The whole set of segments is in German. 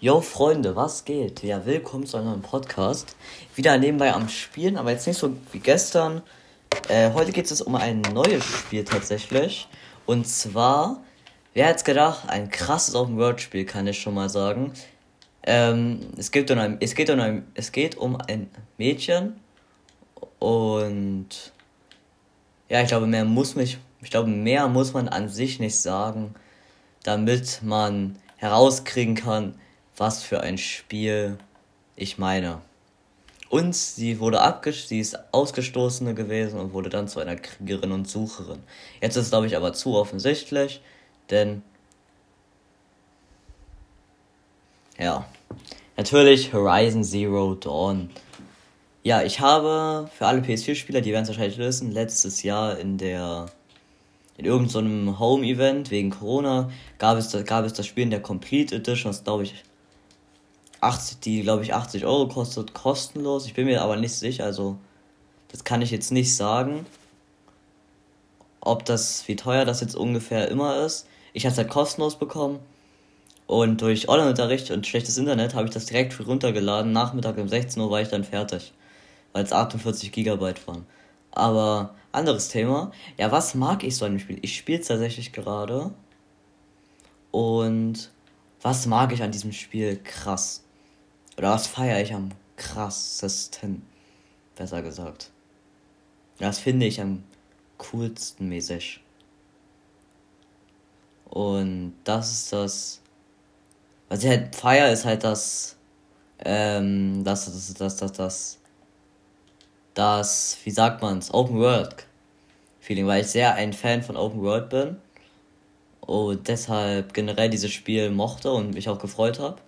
Yo Freunde, was geht? Ja, willkommen zu einem neuen Podcast. Wieder nebenbei am Spielen, aber jetzt nicht so wie gestern. Äh, heute geht es um ein neues Spiel tatsächlich. Und zwar, wer hätte gedacht, ein krasses Open-World-Spiel, kann ich schon mal sagen. Ähm, es, geht um ein, es, geht um ein, es geht um ein Mädchen und ja, ich glaube, mehr muss mich, ich glaube, mehr muss man an sich nicht sagen, damit man herauskriegen kann, was für ein Spiel ich meine. Und sie wurde abgestoßen, sie ist Ausgestoßene gewesen und wurde dann zu einer Kriegerin und Sucherin. Jetzt ist es, glaube ich, aber zu offensichtlich, denn ja, natürlich Horizon Zero Dawn. Ja, ich habe für alle PS4-Spieler, die werden es wahrscheinlich wissen, letztes Jahr in der in irgendeinem Home-Event wegen Corona gab es, gab es das Spiel in der Complete Edition, das glaube ich 80, die glaube ich 80 Euro kostet, kostenlos. Ich bin mir aber nicht sicher, also das kann ich jetzt nicht sagen, ob das, wie teuer das jetzt ungefähr immer ist. Ich habe es halt kostenlos bekommen und durch Online-Unterricht und schlechtes Internet habe ich das direkt runtergeladen. Nachmittag um 16 Uhr war ich dann fertig, weil es 48 Gigabyte waren. Aber anderes Thema. Ja, was mag ich so an dem Spiel? Ich spiele es tatsächlich gerade. Und was mag ich an diesem Spiel krass? Oder was feiere ich am krassesten? Besser gesagt. Das finde ich am coolsten mäßig. Und das ist das. Was ich halt feiere, ist halt das. Ähm, das, das, das, das, das. Das, wie sagt man's? Open World Feeling, weil ich sehr ein Fan von Open World bin. Und deshalb generell dieses Spiel mochte und mich auch gefreut habe.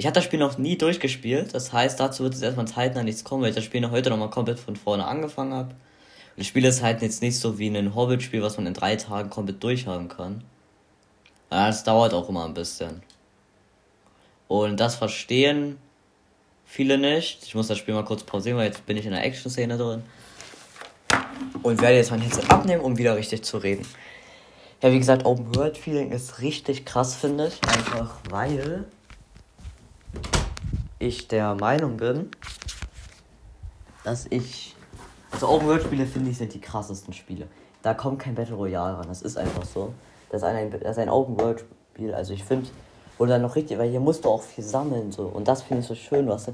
Ich hatte das Spiel noch nie durchgespielt, das heißt, dazu wird es erstmal zeitnah nichts kommen, weil ich das Spiel noch heute nochmal komplett von vorne angefangen habe. Und das Spiel ist halt jetzt nicht so wie ein Hobbit-Spiel, was man in drei Tagen komplett durchhaben kann. Das dauert auch immer ein bisschen. Und das verstehen viele nicht. Ich muss das Spiel mal kurz pausieren, weil jetzt bin ich in der Action-Szene drin. Und werde jetzt mein Headset abnehmen, um wieder richtig zu reden. Ja, wie gesagt, Open World Feeling ist richtig krass, finde ich. Einfach weil ich der Meinung bin, dass ich. Also Open World Spiele finde ich sind die krassesten Spiele. Da kommt kein Battle Royale ran. Das ist einfach so. Das ist ein, das ist ein Open World Spiel. Also ich finde. Oder noch richtig, weil hier musst du auch viel sammeln. so Und das finde ich so schön. Was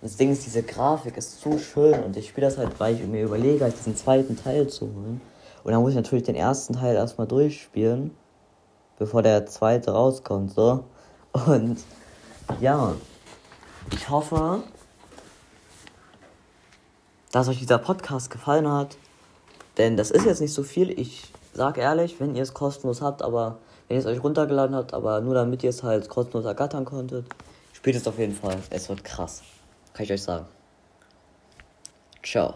das Ding ist, diese Grafik ist so schön. Und ich spiele das halt, weil ich mir überlege, halt diesen zweiten Teil zu holen. Und dann muss ich natürlich den ersten Teil erstmal durchspielen. Bevor der zweite rauskommt. So. Und ja. Ich hoffe, dass euch dieser Podcast gefallen hat. Denn das ist jetzt nicht so viel. Ich sag ehrlich, wenn ihr es kostenlos habt, aber wenn ihr es euch runtergeladen habt, aber nur damit ihr es halt kostenlos ergattern konntet, spielt es auf jeden Fall. Es wird krass. Kann ich euch sagen. Ciao.